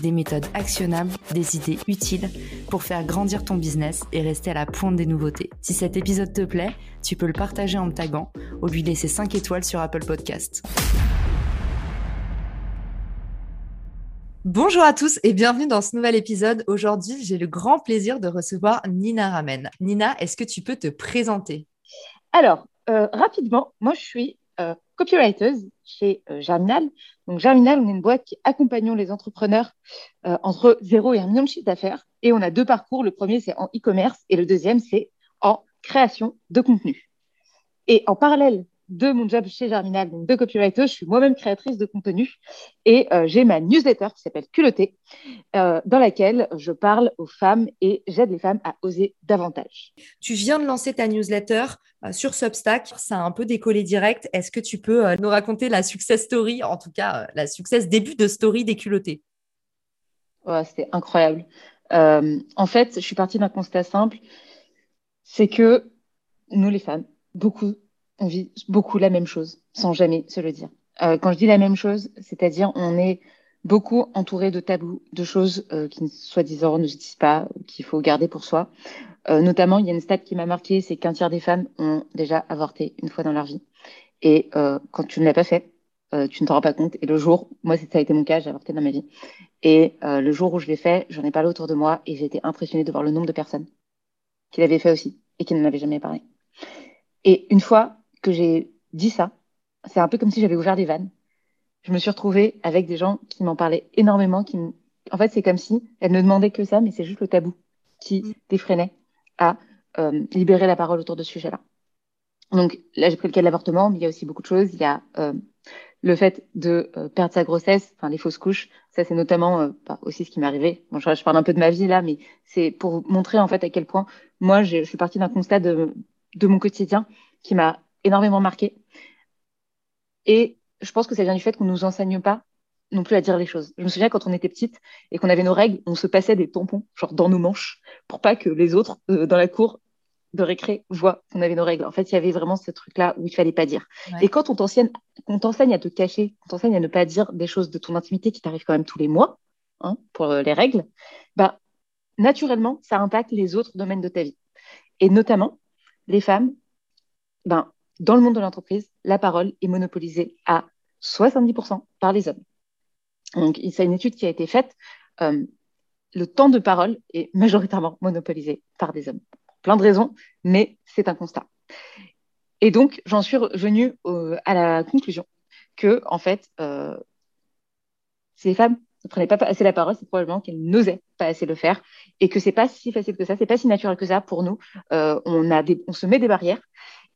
des méthodes actionnables, des idées utiles pour faire grandir ton business et rester à la pointe des nouveautés. Si cet épisode te plaît, tu peux le partager en me taguant ou lui laisser 5 étoiles sur Apple Podcast. Bonjour à tous et bienvenue dans ce nouvel épisode. Aujourd'hui, j'ai le grand plaisir de recevoir Nina Ramen. Nina, est-ce que tu peux te présenter? Alors, euh, rapidement, moi je suis euh, copywriter chez euh, Germinal. Donc, Germinal, on est une boîte qui accompagne les entrepreneurs euh, entre 0 et 1 million de chiffre d'affaires. Et on a deux parcours. Le premier, c'est en e-commerce et le deuxième, c'est en création de contenu. Et en parallèle de mon job chez Germinal, donc de copywriter. Je suis moi-même créatrice de contenu et euh, j'ai ma newsletter qui s'appelle Culotté, euh, dans laquelle je parle aux femmes et j'aide les femmes à oser davantage. Tu viens de lancer ta newsletter euh, sur Substack, ça a un peu décollé direct. Est-ce que tu peux nous raconter la success story, en tout cas la success début de story des culottés? Ouais, C'était incroyable. en fait, je suis partie d'un constat simple, c'est que nous les femmes, beaucoup on vit beaucoup la même chose, sans jamais se le dire. Euh, quand je dis la même chose, c'est-à-dire on est beaucoup entouré de tabous, de choses euh, qui soi-disant ne se disent pas, qu'il faut garder pour soi. Euh, notamment, il y a une stat qui m'a marqué, c'est qu'un tiers des femmes ont déjà avorté une fois dans leur vie. Et euh, quand tu ne l'as pas fait, euh, tu ne t'en rends pas compte. Et le jour, moi ça a été mon cas, j'ai avorté dans ma vie. Et euh, le jour où je l'ai fait, j'en ai parlé autour de moi et j'ai été impressionnée de voir le nombre de personnes qui l'avaient fait aussi et qui n'en avaient jamais parlé. Et une fois que j'ai dit ça, c'est un peu comme si j'avais ouvert des vannes. Je me suis retrouvée avec des gens qui m'en parlaient énormément. Qui En fait, c'est comme si elles ne demandaient que ça, mais c'est juste le tabou qui mm. défreinait à euh, libérer la parole autour de ce sujet-là. Donc là, j'ai pris le cas de l'avortement, mais il y a aussi beaucoup de choses. Il y a euh, le fait de euh, perdre sa grossesse, enfin les fausses couches. Ça, c'est notamment euh, bah, aussi ce qui m'est arrivé. Bon, je, je, parle un peu de ma vie là, mais c'est pour montrer en fait à quel point moi, je suis partie d'un constat de, de mon quotidien qui m'a énormément marqué. Et je pense que ça vient du fait qu'on ne nous enseigne pas non plus à dire les choses. Je me souviens quand on était petite et qu'on avait nos règles, on se passait des tampons, genre dans nos manches, pour pas que les autres euh, dans la cour de récré voient qu'on avait nos règles. En fait, il y avait vraiment ce truc-là où il fallait pas dire. Ouais. Et quand on t'enseigne, on t'enseigne à te cacher, on t'enseigne à ne pas dire des choses de ton intimité qui t'arrivent quand même tous les mois, hein, pour euh, les règles, bah, naturellement, ça impacte les autres domaines de ta vie. Et notamment, les femmes, ben, dans le monde de l'entreprise, la parole est monopolisée à 70% par les hommes. Donc, c'est une étude qui a été faite. Euh, le temps de parole est majoritairement monopolisé par des hommes. Plein de raisons, mais c'est un constat. Et donc, j'en suis venue euh, à la conclusion que, en fait, euh, si les femmes ne prenaient pas assez la parole, c'est probablement qu'elles n'osaient pas assez le faire et que c'est pas si facile que ça, c'est pas si naturel que ça pour nous. Euh, on, a on se met des barrières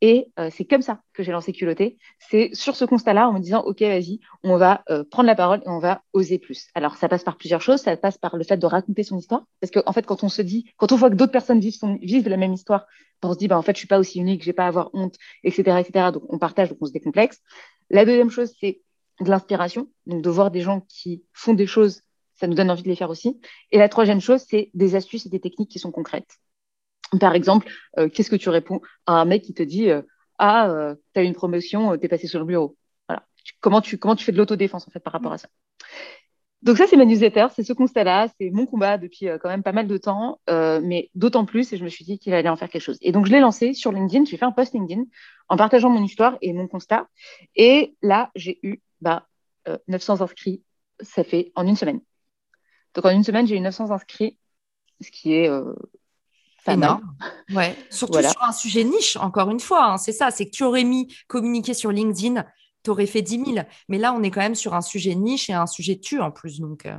et euh, c'est comme ça que j'ai lancé Culotté. C'est sur ce constat-là, en me disant, OK, vas-y, on va euh, prendre la parole et on va oser plus. Alors, ça passe par plusieurs choses. Ça passe par le fait de raconter son histoire. Parce qu'en en fait, quand on se dit, quand on voit que d'autres personnes vivent, son, vivent la même histoire, on se dit, bah, en fait, je suis pas aussi unique, j'ai pas avoir honte, etc., etc. Donc, on partage, donc on se décomplexe. La deuxième chose, c'est de l'inspiration. Donc, de voir des gens qui font des choses, ça nous donne envie de les faire aussi. Et la troisième chose, c'est des astuces et des techniques qui sont concrètes. Par exemple, euh, qu'est-ce que tu réponds à un mec qui te dit euh, Ah, euh, as une promotion, tu es passé sur le bureau voilà. comment, tu, comment tu fais de l'autodéfense en fait par rapport à ça? Donc, ça, c'est ma newsletter, c'est ce constat-là, c'est mon combat depuis quand même pas mal de temps, mais d'autant plus, et je me suis dit qu'il allait en faire quelque chose. Et donc, je l'ai lancé sur LinkedIn, j'ai fait un post LinkedIn en partageant mon histoire et mon constat. Et là, j'ai eu bah, 900 inscrits, ça fait en une semaine. Donc, en une semaine, j'ai eu 900 inscrits, ce qui est pas énorme. Ouais. Surtout voilà. sur un sujet niche, encore une fois. Hein, c'est ça, c'est que tu aurais mis communiquer sur LinkedIn, tu aurais fait 10 000. Mais là, on est quand même sur un sujet niche et un sujet tu en plus. Donc, euh...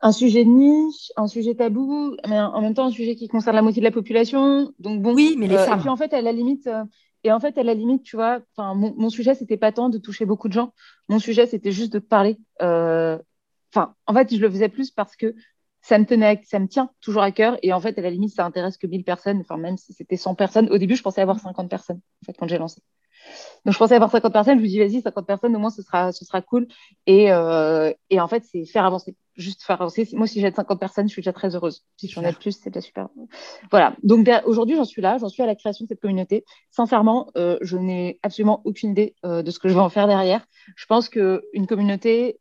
Un sujet niche, un sujet tabou, mais en même temps, un sujet qui concerne la moitié de la population. Donc, bon. Oui, mais les euh, femmes. Et puis, en fait, à la limite. Euh, et en fait, à la limite, tu vois, mon, mon sujet, c'était pas tant de toucher beaucoup de gens. Mon sujet, c'était juste de parler. Enfin, en fait, je le faisais plus parce que ça me tenait, ça me tient toujours à cœur. Et en fait, à la limite, ça intéresse que 1000 personnes. Enfin, même si c'était 100 personnes. Au début, je pensais avoir 50 personnes, en fait, quand j'ai lancé. Donc, je pensais avoir 50 personnes. Je me dis, vas-y, 50 personnes, au moins, ce sera, ce sera cool. Et, euh, et en fait, c'est faire avancer. Juste faire avancer. Moi, si j'ai 50 personnes, je suis déjà très heureuse. Si j'en ai plus, c'est déjà super. Voilà. Donc, aujourd'hui, j'en suis là. J'en suis à la création de cette communauté. Sincèrement, euh, je n'ai absolument aucune idée euh, de ce que je vais en faire derrière. Je pense qu'une communauté,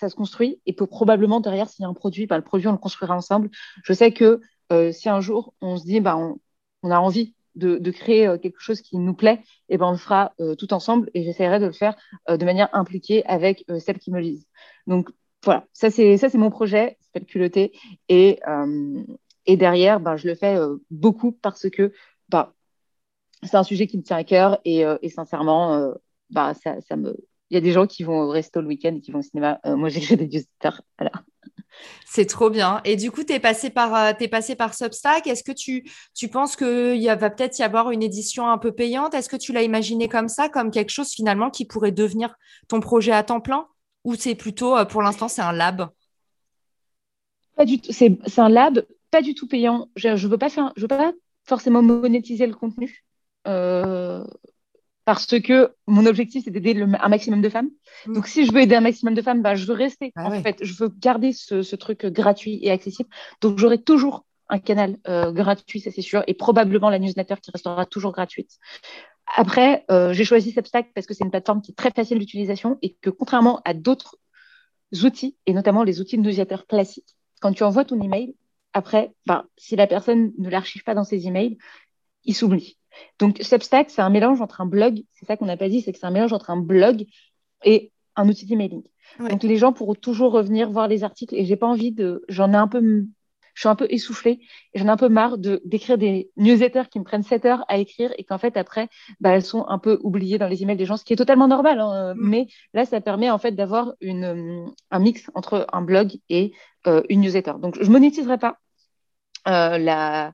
ça se construit et peut probablement derrière, s'il y a un produit, bah, le produit, on le construira ensemble. Je sais que euh, si un jour on se dit, bah, on, a envie de, créer euh, quelque chose qui nous plaît, et ben on le fera euh, tout ensemble et j'essaierai de le faire de manière impliquée avec celles qui me lisent. Donc voilà, ça c'est c'est mon projet, s'appelle culotté et et derrière, ben je le fais beaucoup parce que bah c'est un sujet qui me tient à cœur et, sincèrement, bah ça me il y a des gens qui vont au resto le week-end et qui vont au cinéma. Euh, moi, j'ai des newsletters. Voilà. C'est trop bien. Et du coup, tu es passé par, euh, es passé par Substack. Est-ce que tu, tu penses qu'il va peut-être y avoir une édition un peu payante? Est-ce que tu l'as imaginé comme ça, comme quelque chose finalement qui pourrait devenir ton projet à temps plein? Ou c'est plutôt, euh, pour l'instant, c'est un lab? Pas du tout. C'est un lab, pas du tout payant. Je ne veux, pas faire, je veux pas forcément monétiser le contenu. Euh, parce que mon objectif, c'est d'aider un maximum de femmes. Mmh. Donc, si je veux aider un maximum de femmes, bah, je veux rester. Ah, en ouais. fait, je veux garder ce, ce, truc gratuit et accessible. Donc, j'aurai toujours un canal euh, gratuit, ça c'est sûr, et probablement la newsletter qui restera toujours gratuite. Après, euh, j'ai choisi Substack parce que c'est une plateforme qui est très facile d'utilisation et que contrairement à d'autres outils, et notamment les outils de newsletter classiques, quand tu envoies ton email, après, bah, si la personne ne l'archive pas dans ses emails, il s'oublie. Donc, Substack, c'est un mélange entre un blog, c'est ça qu'on n'a pas dit, c'est que c'est un mélange entre un blog et un outil d'emailing. Ouais. Donc, les gens pourront toujours revenir voir les articles et j'ai pas envie de. J'en ai un peu. Je suis un peu essoufflée et j'en ai un peu marre de d'écrire des newsletters qui me prennent 7 heures à écrire et qu'en fait, après, bah, elles sont un peu oubliées dans les emails des gens, ce qui est totalement normal. Hein. Mm. Mais là, ça permet en fait d'avoir une, un mix entre un blog et euh, une newsletter. Donc, je monétiserai pas euh, la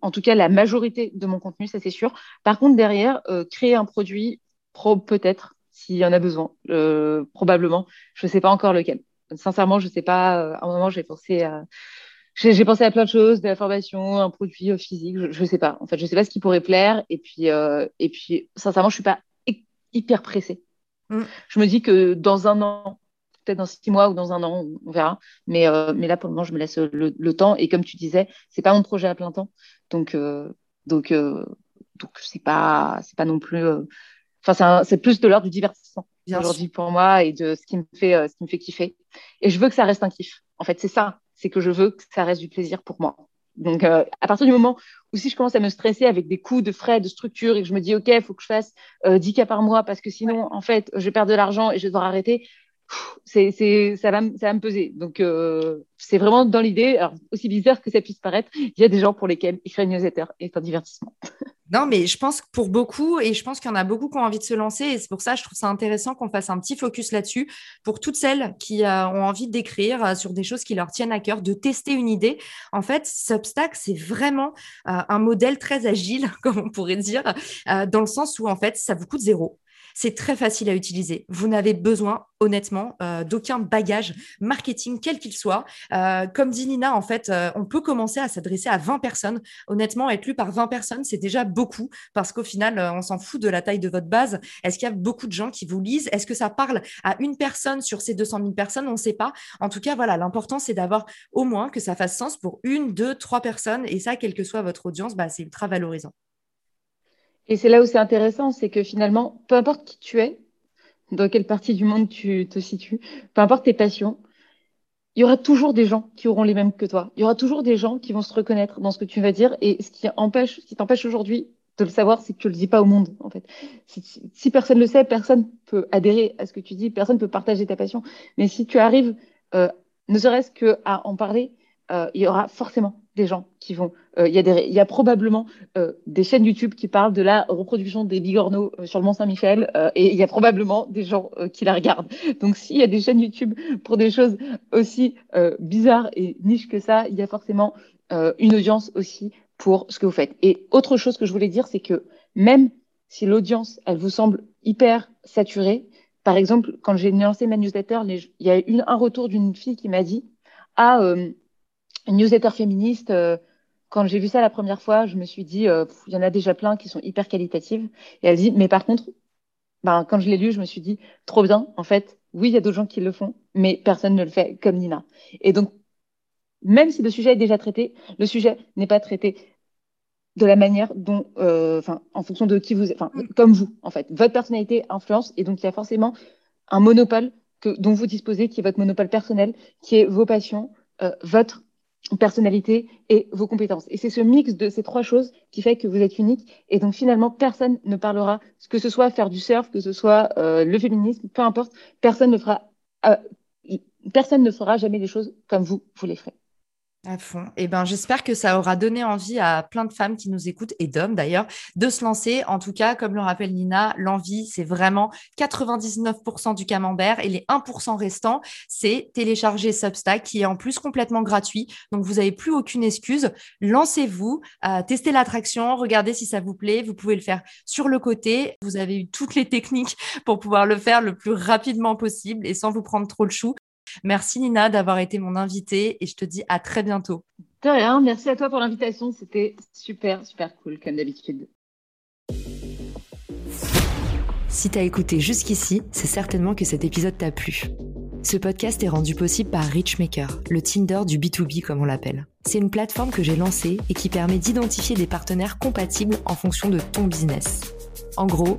en tout cas la majorité de mon contenu, ça c'est sûr. Par contre, derrière, euh, créer un produit, pro peut-être, s'il y en a besoin, euh, probablement. Je ne sais pas encore lequel. Sincèrement, je ne sais pas. Euh, à un moment, j'ai pensé à. J'ai pensé à plein de choses, de la formation, un produit physique, je ne sais pas. En fait, je ne sais pas ce qui pourrait plaire. Et puis, euh, et puis sincèrement, je ne suis pas hyper pressée. Mm. Je me dis que dans un an, peut-être dans six mois ou dans un an, on verra. Mais, euh, mais là, pour le moment, je me laisse le, le temps. Et comme tu disais, c'est pas mon projet à plein temps. Donc, euh, donc, euh, donc c'est pas, c'est pas non plus. Enfin, c'est plus de l'ordre du divertissement aujourd'hui pour moi et de ce qui me fait, ce qui me fait kiffer. Et je veux que ça reste un kiff. En fait, c'est ça. C'est que je veux que ça reste du plaisir pour moi. Donc, euh, à partir du moment où si je commence à me stresser avec des coûts de frais, de structure, et que je me dis, OK, il faut que je fasse euh, 10 cas par mois parce que sinon, en fait, je perds de l'argent et je vais devoir arrêter, c'est, c'est, ça, va, ça va me peser. Donc, euh, c'est vraiment dans l'idée, alors, aussi bizarre que ça puisse paraître, il y a des gens pour lesquels écrire une newsletter est un divertissement. Non, mais je pense que pour beaucoup, et je pense qu'il y en a beaucoup qui ont envie de se lancer, et c'est pour ça que je trouve ça intéressant qu'on fasse un petit focus là-dessus, pour toutes celles qui euh, ont envie d'écrire euh, sur des choses qui leur tiennent à cœur, de tester une idée. En fait, Substack, c'est vraiment un modèle très agile, comme on pourrait dire, dans le sens où, en fait, ça vous coûte zéro. C'est très facile à utiliser. Vous n'avez besoin, honnêtement, euh, d'aucun bagage marketing, quel qu'il soit. Euh, comme dit Nina, en fait, euh, on peut commencer à s'adresser à 20 personnes. Honnêtement, être lu par 20 personnes, c'est déjà beaucoup parce qu'au final, on s'en fout de la taille de votre base. Est-ce qu'il y a beaucoup de gens qui vous lisent? Est-ce que ça parle à une personne sur ces 200 000 personnes? On ne sait pas. En tout cas, voilà, l'important, c'est d'avoir au moins que ça fasse sens pour une, deux, trois personnes. Et ça, quelle que soit votre audience, bah, c'est ultra valorisant. Et c'est là où c'est intéressant, c'est que finalement, peu importe qui tu es, dans quelle partie du monde tu te situes, peu importe tes passions, il y aura toujours des gens qui auront les mêmes que toi. Il y aura toujours des gens qui vont se reconnaître dans ce que tu vas dire. Et ce qui empêche, ce qui t'empêche aujourd'hui de le savoir, c'est que tu le dis pas au monde, en fait. Si, si personne le sait, personne peut adhérer à ce que tu dis, personne peut partager ta passion. Mais si tu arrives, euh, ne serait-ce qu'à en parler, euh, il y aura forcément gens qui vont. Euh, il y a y a probablement euh, des chaînes YouTube qui parlent de la reproduction des bigorneaux euh, sur le Mont Saint-Michel euh, et il y a probablement des gens qui la regardent. Donc s'il y a des chaînes YouTube pour des choses aussi bizarres et niches que ça, il y a forcément une audience aussi pour ce que vous faites. Et autre chose que je voulais dire, c'est que même si l'audience, elle vous semble hyper saturée, par exemple, quand j'ai lancé ma newsletter, il y a eu un retour d'une fille qui m'a dit Ah, une newsletter féministe, euh, quand j'ai vu ça la première fois, je me suis dit euh, Il y en a déjà plein qui sont hyper qualitatives. Et elle dit Mais par contre, ben, quand je l'ai lu, je me suis dit Trop bien, en fait, oui, il y a d'autres gens qui le font, mais personne ne le fait comme Nina. Et donc, même si le sujet est déjà traité, le sujet n'est pas traité de la manière dont, euh, enfin, en fonction de qui vous, enfin, comme vous, en fait, votre personnalité influence, et donc il y a forcément un monopole que, dont vous disposez, qui est votre monopole personnel, qui est vos passions, euh, votre personnalité et vos compétences. Et c'est ce mix de ces trois choses qui fait que vous êtes unique. Et donc finalement, personne ne parlera, que ce soit faire du surf, que ce soit euh, le féminisme, peu importe, personne ne fera, personne ne fera jamais des choses comme vous, vous les ferez. À fond. Eh ben, j'espère que ça aura donné envie à plein de femmes qui nous écoutent et d'hommes d'ailleurs de se lancer. En tout cas, comme le rappelle Nina, l'envie, c'est vraiment 99% du camembert et les 1% restants, c'est télécharger Substack qui est en plus complètement gratuit. Donc, vous n'avez plus aucune excuse. Lancez-vous, euh, testez l'attraction, regardez si ça vous plaît. Vous pouvez le faire sur le côté. Vous avez eu toutes les techniques pour pouvoir le faire le plus rapidement possible et sans vous prendre trop le chou. Merci Nina d'avoir été mon invitée et je te dis à très bientôt. De rien, merci à toi pour l'invitation. C'était super, super cool comme d'habitude. Si t'as écouté jusqu'ici, c'est certainement que cet épisode t'a plu. Ce podcast est rendu possible par Richmaker, le Tinder du B2B comme on l'appelle. C'est une plateforme que j'ai lancée et qui permet d'identifier des partenaires compatibles en fonction de ton business. En gros,